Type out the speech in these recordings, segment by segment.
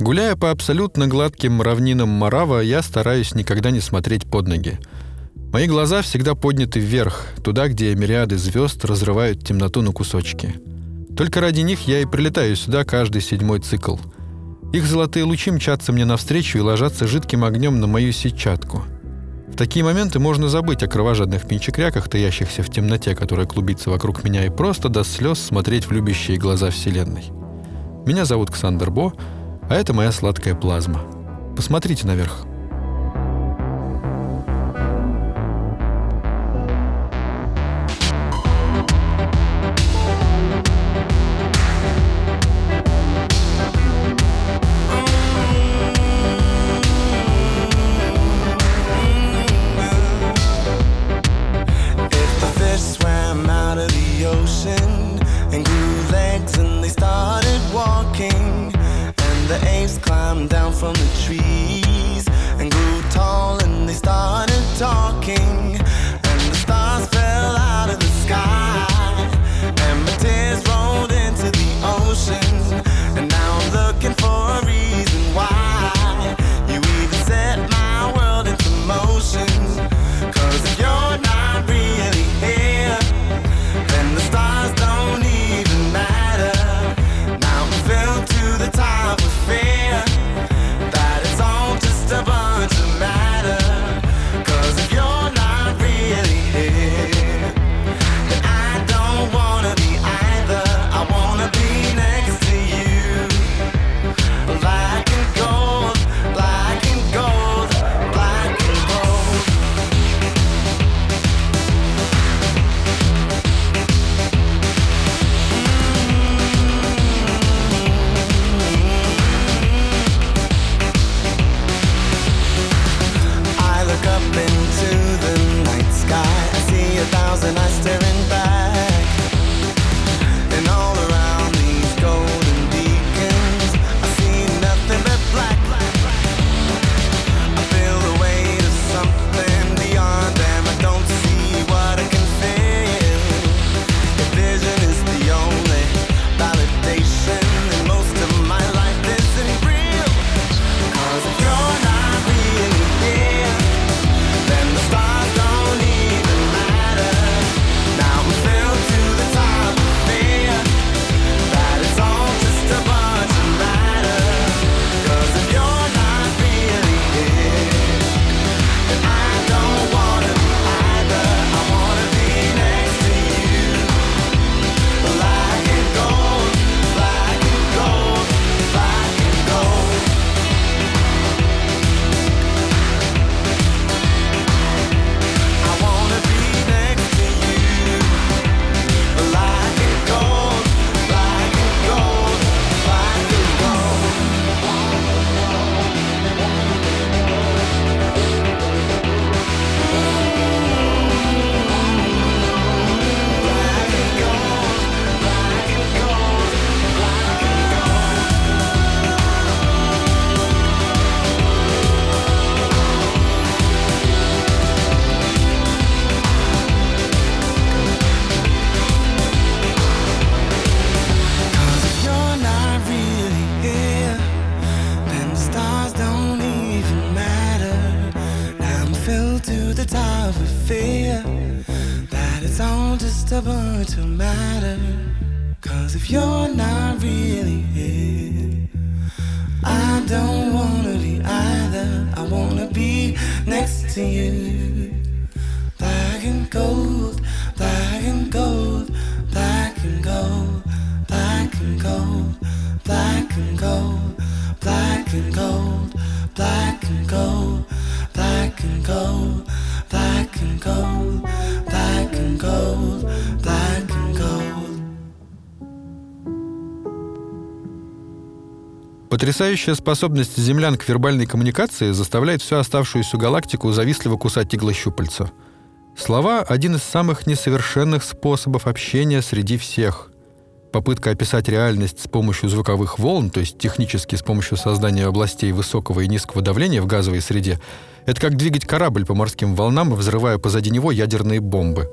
Гуляя по абсолютно гладким равнинам Марава, я стараюсь никогда не смотреть под ноги. Мои глаза всегда подняты вверх, туда, где мириады звезд разрывают темноту на кусочки. Только ради них я и прилетаю сюда каждый седьмой цикл. Их золотые лучи мчатся мне навстречу и ложатся жидким огнем на мою сетчатку. В такие моменты можно забыть о кровожадных пинчекряках, таящихся в темноте, которая клубится вокруг меня, и просто до слез смотреть в любящие глаза Вселенной. Меня зовут Ксандер Бо — а это моя сладкая плазма. Посмотрите наверх. Потрясающая способность землян к вербальной коммуникации заставляет всю оставшуюся галактику завистливо кусать иглощупальца. Слова — один из самых несовершенных способов общения среди всех. Попытка описать реальность с помощью звуковых волн, то есть технически с помощью создания областей высокого и низкого давления в газовой среде, это как двигать корабль по морским волнам, взрывая позади него ядерные бомбы.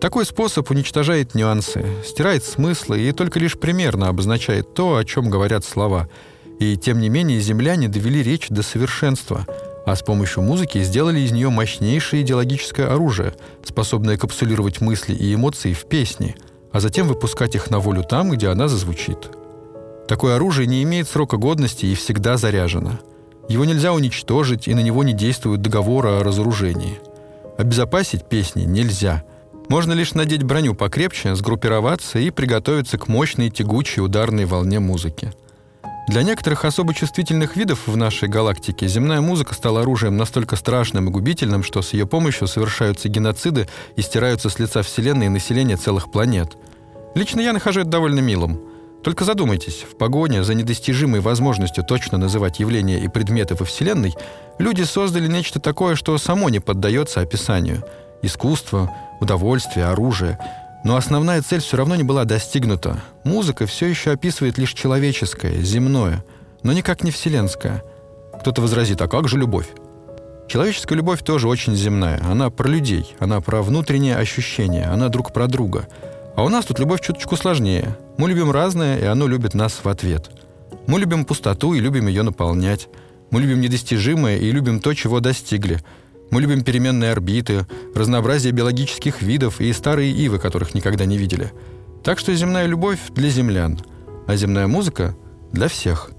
Такой способ уничтожает нюансы, стирает смыслы и только лишь примерно обозначает то, о чем говорят слова — И тем не менее земляне довели речь до совершенства, а с помощью музыки сделали из нее мощнейшее идеологическое оружие, способное капсулировать мысли и эмоции в песни, а затем выпускать их на волю там, где она зазвучит. Такое оружие не имеет срока годности и всегда заряжено. Его нельзя уничтожить, и на него не действует договор о разоружении. Обезопасить песни нельзя. Можно лишь надеть броню покрепче, сгруппироваться и приготовиться к мощной тягучей ударной волне музыки. Для некоторых особо чувствительных видов в нашей галактике земная музыка стала оружием настолько страшным и губительным, что с ее помощью совершаются геноциды и стираются с лица Вселенной население целых планет. Лично я нахожу это довольно милым – только задумайтесь, в погоне за недостижимой возможностью точно называть явления и предметы во Вселенной, люди создали нечто такое, что само не поддается описанию. Искусство, удовольствие, оружие. Но основная цель все равно не была достигнута. Музыка все еще описывает лишь человеческое, земное, но никак не вселенское. Кто-то возразит, а как же любовь? Человеческая любовь тоже очень земная. Она про людей, она про внутренние ощущения, она друг про друга – а у нас тут любовь чуточку сложнее. Мы любим разное, и оно любит нас в ответ. Мы любим пустоту и любим ее наполнять. Мы любим недостижимое и любим то, чего достигли. Мы любим переменные орбиты, разнообразие биологических видов и старые ивы, которых никогда не видели. Так что земная любовь для землян, а земная музыка для всех.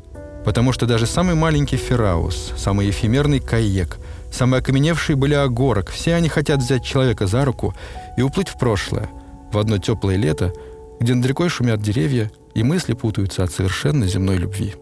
Потому что даже самый маленький Фераус, самый эфемерный Каек, самый окаменевший Балиагорок, все они хотят взять человека за руку и уплыть в прошлое – в одно теплое лето, где над рекой шумят деревья, и мысли путаются от совершенно земной любви.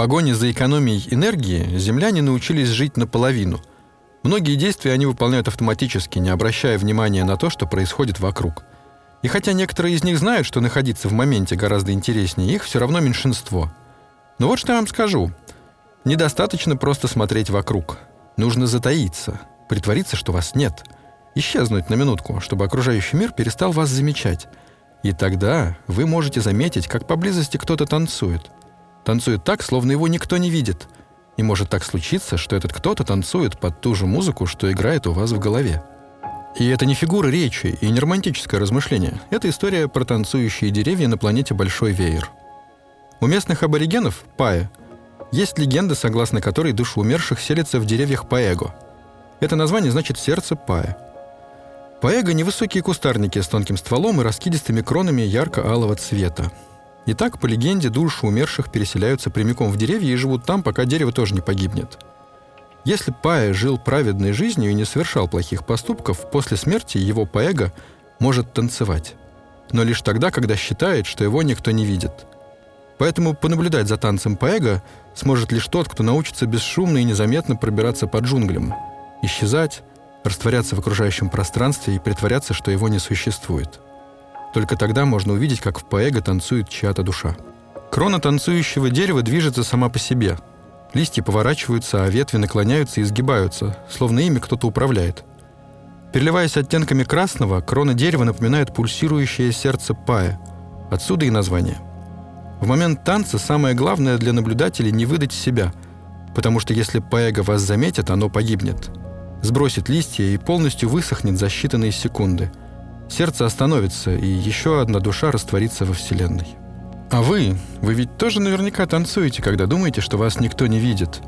Погоне за экономией энергии земляне научились жить наполовину. Многие действия они выполняют автоматически, не обращая внимания на то, что происходит вокруг. И хотя некоторые из них знают, что находиться в моменте гораздо интереснее, их все равно меньшинство. Но вот что я вам скажу. Недостаточно просто смотреть вокруг. Нужно затаиться, притвориться, что вас нет. Исчезнуть на минутку, чтобы окружающий мир перестал вас замечать. И тогда вы можете заметить, как поблизости кто-то танцует. Танцует так, словно его никто не видит. И может так случиться, что этот кто-то танцует под ту же музыку, что играет у вас в голове. И это не фигура речи и не романтическое размышление. Это история про танцующие деревья на планете Большой Веер. У местных аборигенов, Пая, есть легенда, согласно которой души умерших селятся в деревьях Паэго. Это название значит «сердце Пая». Паэго – невысокие кустарники с тонким стволом и раскидистыми кронами ярко-алого цвета. И так, по легенде, души умерших переселяются прямиком в деревья и живут там, пока дерево тоже не погибнет – если Пая жил праведной жизнью и не совершал плохих поступков, после смерти его Паэго может танцевать. Но лишь тогда, когда считает, что его никто не видит. Поэтому понаблюдать за танцем Паэго сможет лишь тот, кто научится бесшумно и незаметно пробираться по джунглям, исчезать, растворяться в окружающем пространстве и притворяться, что его не существует. Только тогда можно увидеть, как в Паэго танцует чья-то душа. Крона танцующего дерева движется сама по себе – Листья поворачиваются, а ветви наклоняются и изгибаются, словно ими кто-то управляет. Переливаясь оттенками красного, крона дерева напоминает пульсирующее сердце пая. Отсюда и название. В момент танца самое главное для наблюдателей не выдать себя, потому что если паэго вас заметит, оно погибнет. Сбросит листья и полностью высохнет за считанные секунды. Сердце остановится, и еще одна душа растворится во Вселенной. А вы, вы ведь тоже наверняка танцуете, когда думаете, что вас никто не видит.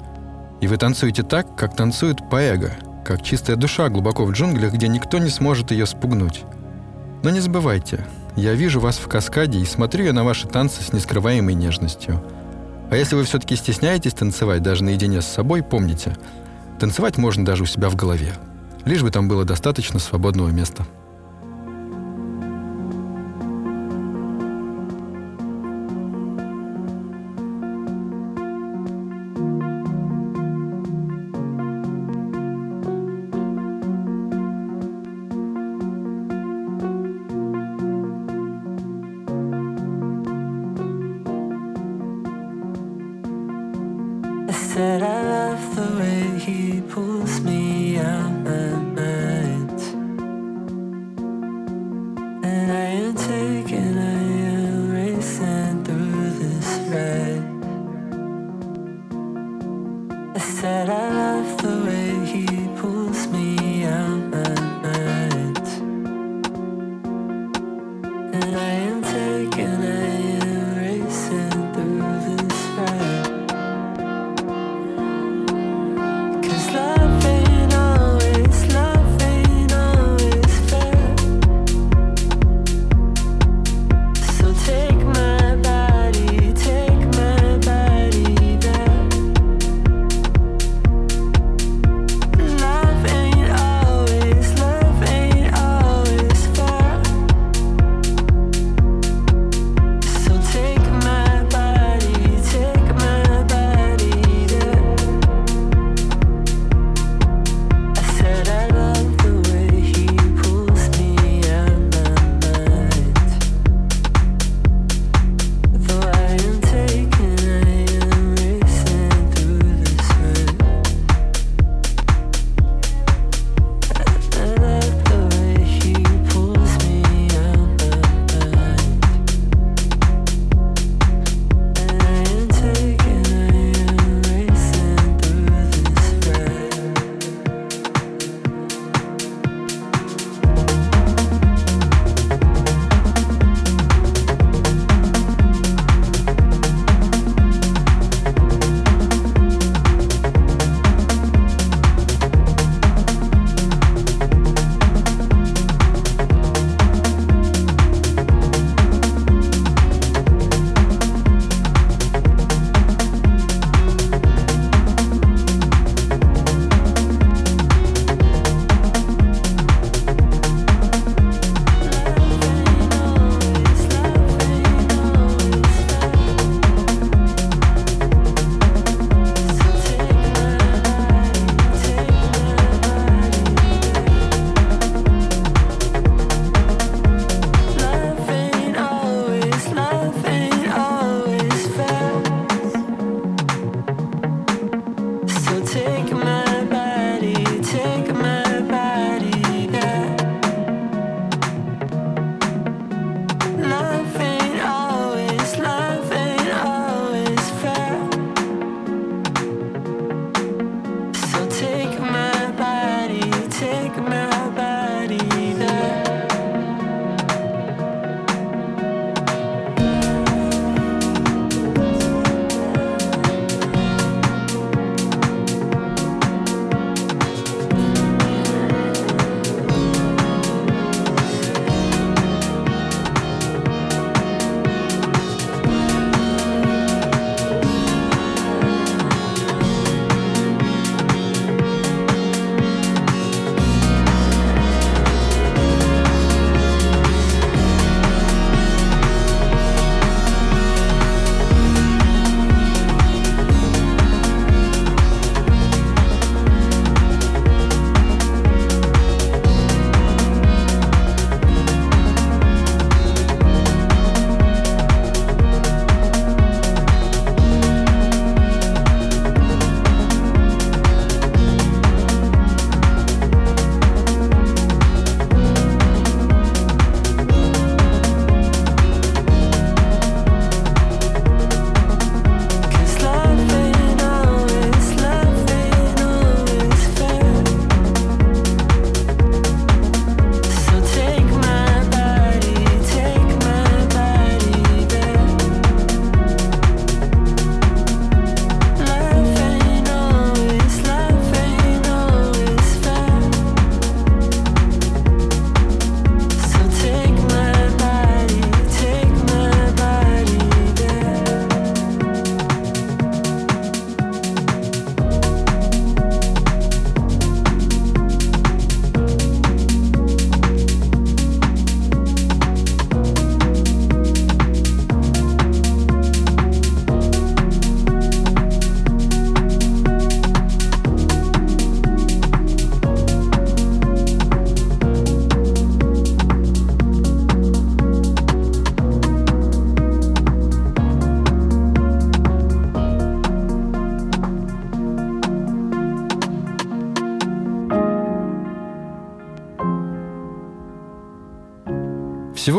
И вы танцуете так, как танцует поэго, как чистая душа глубоко в джунглях, где никто не сможет ее спугнуть. Но не забывайте, я вижу вас в каскаде и смотрю я на ваши танцы с нескрываемой нежностью. А если вы все-таки стесняетесь танцевать даже наедине с собой, помните, танцевать можно даже у себя в голове. Лишь бы там было достаточно свободного места.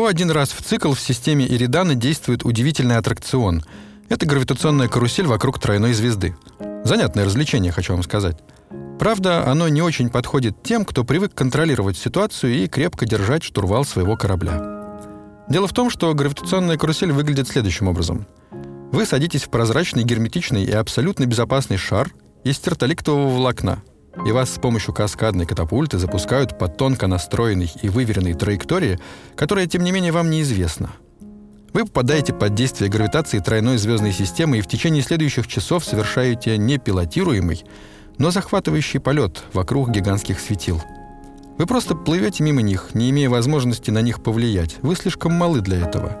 Всего один раз в цикл в системе Иридана действует удивительный аттракцион. Это гравитационная карусель вокруг тройной звезды. Занятное развлечение, хочу вам сказать. Правда, оно не очень подходит тем, кто привык контролировать ситуацию и крепко держать штурвал своего корабля. Дело в том, что гравитационная карусель выглядит следующим образом. Вы садитесь в прозрачный, герметичный и абсолютно безопасный шар из тертоликтового волокна, и вас с помощью каскадной катапульты запускают по тонко настроенной и выверенной траектории, которая, тем не менее, вам неизвестна. Вы попадаете под действие гравитации тройной звездной системы и в течение следующих часов совершаете непилотируемый, но захватывающий полет вокруг гигантских светил. Вы просто плывете мимо них, не имея возможности на них повлиять. Вы слишком малы для этого.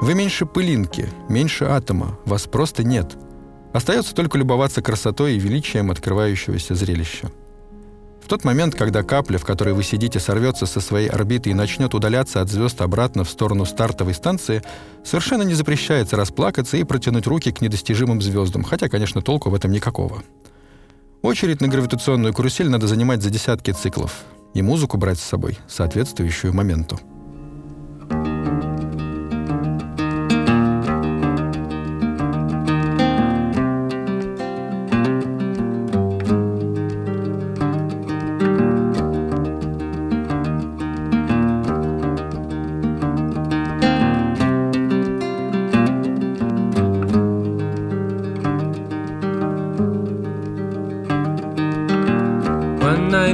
Вы меньше пылинки, меньше атома, вас просто нет. Остается только любоваться красотой и величием открывающегося зрелища. В тот момент, когда капля, в которой вы сидите, сорвется со своей орбиты и начнет удаляться от звезд обратно в сторону стартовой станции, совершенно не запрещается расплакаться и протянуть руки к недостижимым звездам, хотя, конечно, толку в этом никакого. Очередь на гравитационную карусель надо занимать за десятки циклов и музыку брать с собой, соответствующую моменту.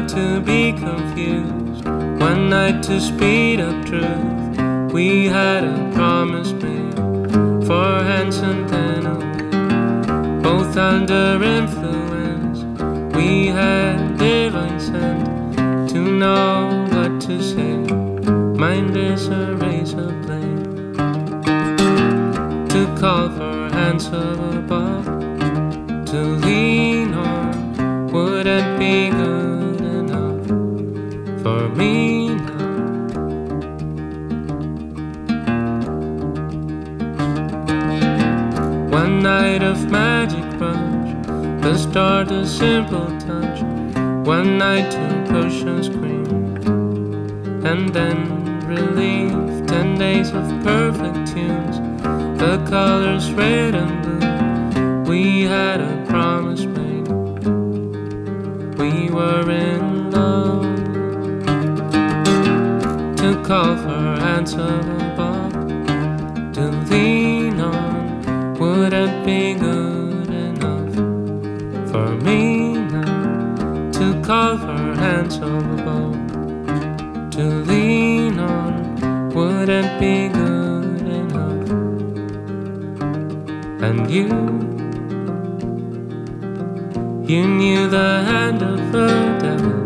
To be confused, one night to speed up truth. We had a promise made for then away. Both under influence, we had divine sent to know what to say. Mind is a razor blade to call for hands the start a simple touch. One night to push and scream, and then relief. Ten days of perfect tunes, the colors red and blue. We had a promise made. We were in love to call for handsome above to lean now to call for handsome above to lean on wouldn't be good enough. And you you knew the hand of the devil.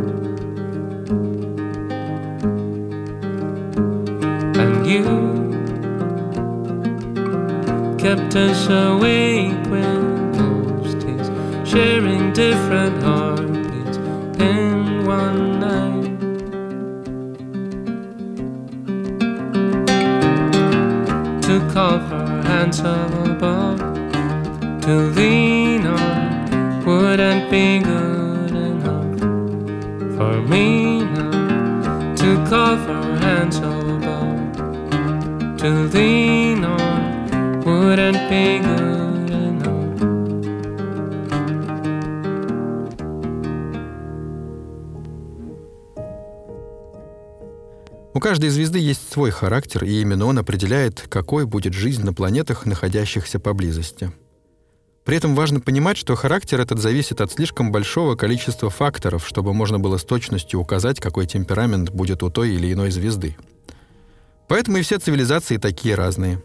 And you kept us awake when most is sharing different heartbeats Call for hands above, to lean on wouldn't be good enough for me now. To call for hands above to lean on wouldn't be good каждой звезды есть свой характер, и именно он определяет, какой будет жизнь на планетах, находящихся поблизости. При этом важно понимать, что характер этот зависит от слишком большого количества факторов, чтобы можно было с точностью указать, какой темперамент будет у той или иной звезды. Поэтому и все цивилизации такие разные.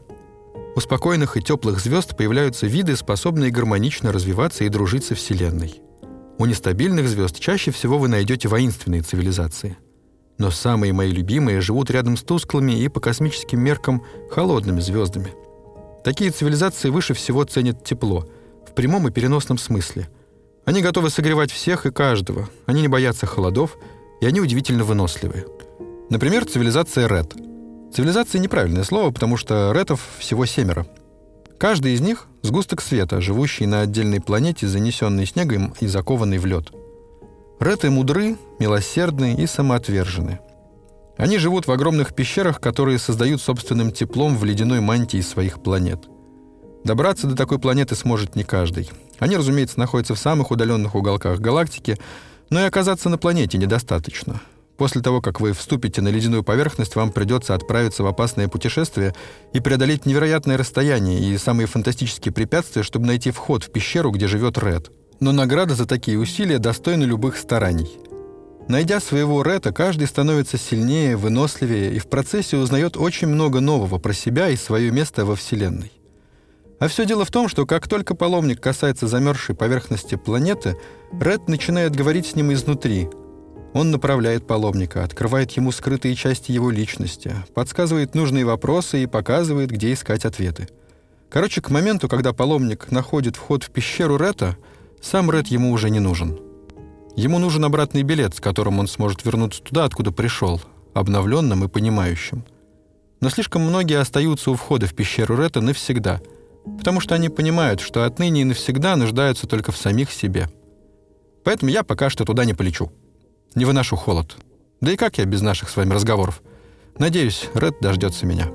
У спокойных и теплых звезд появляются виды, способные гармонично развиваться и дружить со Вселенной. У нестабильных звезд чаще всего вы найдете воинственные цивилизации. Но самые мои любимые живут рядом с тусклыми и по космическим меркам холодными звездами. Такие цивилизации выше всего ценят тепло, в прямом и переносном смысле. Они готовы согревать всех и каждого, они не боятся холодов, и они удивительно выносливые. Например, цивилизация Ред — Цивилизация — неправильное слово, потому что ретов всего семеро. Каждый из них — сгусток света, живущий на отдельной планете, занесенный снегом и закованный в лед. Реты мудры, милосердны и самоотвержены. Они живут в огромных пещерах, которые создают собственным теплом в ледяной мантии своих планет. Добраться до такой планеты сможет не каждый. Они, разумеется, находятся в самых удаленных уголках галактики, но и оказаться на планете недостаточно. После того, как вы вступите на ледяную поверхность, вам придется отправиться в опасное путешествие и преодолеть невероятное расстояние и самые фантастические препятствия, чтобы найти вход в пещеру, где живет Ред. Но награда за такие усилия достойна любых стараний. Найдя своего Рета, каждый становится сильнее, выносливее и в процессе узнает очень много нового про себя и свое место во Вселенной. А все дело в том, что как только паломник касается замерзшей поверхности планеты, Ред начинает говорить с ним изнутри. Он направляет паломника, открывает ему скрытые части его личности, подсказывает нужные вопросы и показывает, где искать ответы. Короче, к моменту, когда паломник находит вход в пещеру Рета, сам Ред ему уже не нужен. Ему нужен обратный билет, с которым он сможет вернуться туда, откуда пришел, обновленным и понимающим. Но слишком многие остаются у входа в пещеру Рета навсегда — потому что они понимают, что отныне и навсегда нуждаются только в самих себе. Поэтому я пока что туда не полечу. Не выношу холод. Да и как я без наших с вами разговоров? Надеюсь, Ред дождется меня.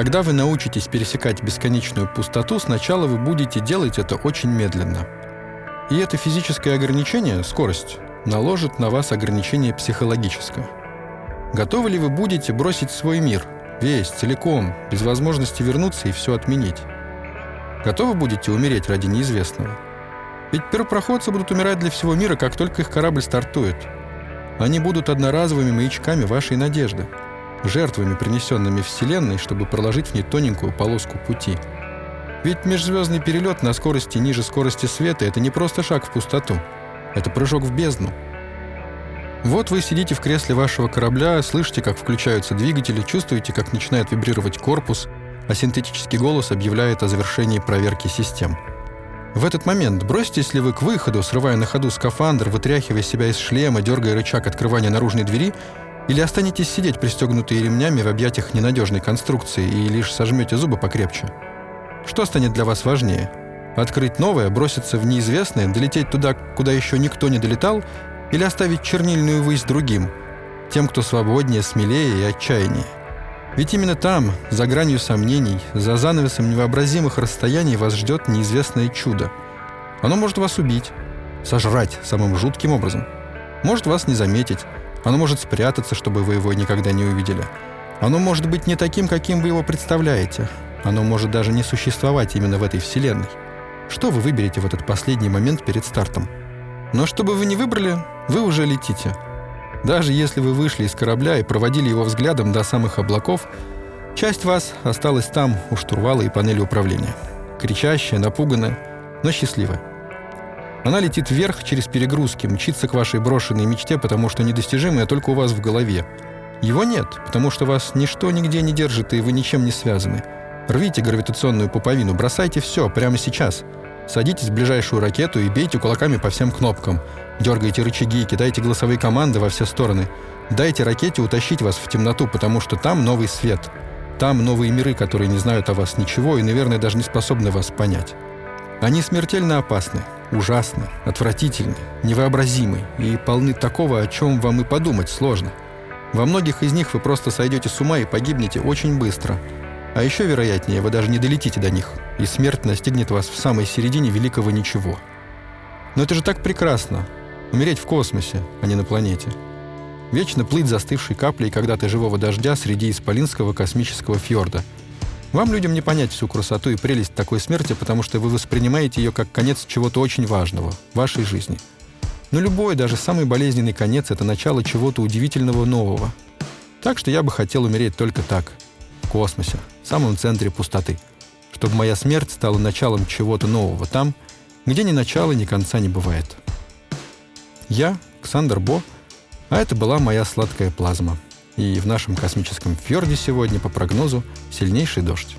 Когда вы научитесь пересекать бесконечную пустоту, сначала вы будете делать это очень медленно. И это физическое ограничение, скорость, наложит на вас ограничение психологическое. Готовы ли вы будете бросить свой мир, весь, целиком, без возможности вернуться и все отменить? Готовы будете умереть ради неизвестного? Ведь первопроходцы будут умирать для всего мира, как только их корабль стартует. Они будут одноразовыми маячками вашей надежды – жертвами, принесенными Вселенной, чтобы проложить в ней тоненькую полоску пути. Ведь межзвездный перелет на скорости ниже скорости света — это не просто шаг в пустоту. Это прыжок в бездну. Вот вы сидите в кресле вашего корабля, слышите, как включаются двигатели, чувствуете, как начинает вибрировать корпус, а синтетический голос объявляет о завершении проверки систем. В этот момент броситесь ли вы к выходу, срывая на ходу скафандр, вытряхивая себя из шлема, дергая рычаг открывания наружной двери, или останетесь сидеть пристегнутые ремнями в объятиях ненадежной конструкции и лишь сожмете зубы покрепче? Что станет для вас важнее? Открыть новое, броситься в неизвестное, долететь туда, куда еще никто не долетал, или оставить чернильную высь другим, тем, кто свободнее, смелее и отчаяннее? Ведь именно там, за гранью сомнений, за занавесом невообразимых расстояний вас ждет неизвестное чудо. Оно может вас убить, сожрать самым жутким образом. Может вас не заметить, оно может спрятаться, чтобы вы его никогда не увидели. Оно может быть не таким, каким вы его представляете. Оно может даже не существовать именно в этой вселенной. Что вы выберете в этот последний момент перед стартом? Но что бы вы ни выбрали, вы уже летите. Даже если вы вышли из корабля и проводили его взглядом до самых облаков, часть вас осталась там, у штурвала и панели управления. Кричащая, напуганная, но счастливая. Она летит вверх через перегрузки, мчится к вашей брошенной мечте, потому что недостижимое только у вас в голове. Его нет, потому что вас ничто нигде не держит, и вы ничем не связаны. Рвите гравитационную пуповину, бросайте все прямо сейчас. Садитесь в ближайшую ракету и бейте кулаками по всем кнопкам. Дергайте рычаги, кидайте голосовые команды во все стороны. Дайте ракете утащить вас в темноту, потому что там новый свет. Там новые миры, которые не знают о вас ничего и, наверное, даже не способны вас понять. Они смертельно опасны, ужасны, отвратительны, невообразимы и полны такого, о чем вам и подумать сложно. Во многих из них вы просто сойдете с ума и погибнете очень быстро. А еще вероятнее, вы даже не долетите до них, и смерть настигнет вас в самой середине великого ничего. Но это же так прекрасно — умереть в космосе, а не на планете. Вечно плыть застывшей каплей когда-то живого дождя среди исполинского космического фьорда — вам, людям, не понять всю красоту и прелесть такой смерти, потому что вы воспринимаете ее как конец чего-то очень важного вашей жизни. Но любой, даже самый болезненный конец — это начало чего-то удивительного нового. Так что я бы хотел умереть только так, в космосе, в самом центре пустоты, чтобы моя смерть стала началом чего-то нового там, где ни начала, ни конца не бывает. Я, Ксандр Бо, а это была моя сладкая плазма — и в нашем космическом фьорде сегодня, по прогнозу, сильнейший дождь.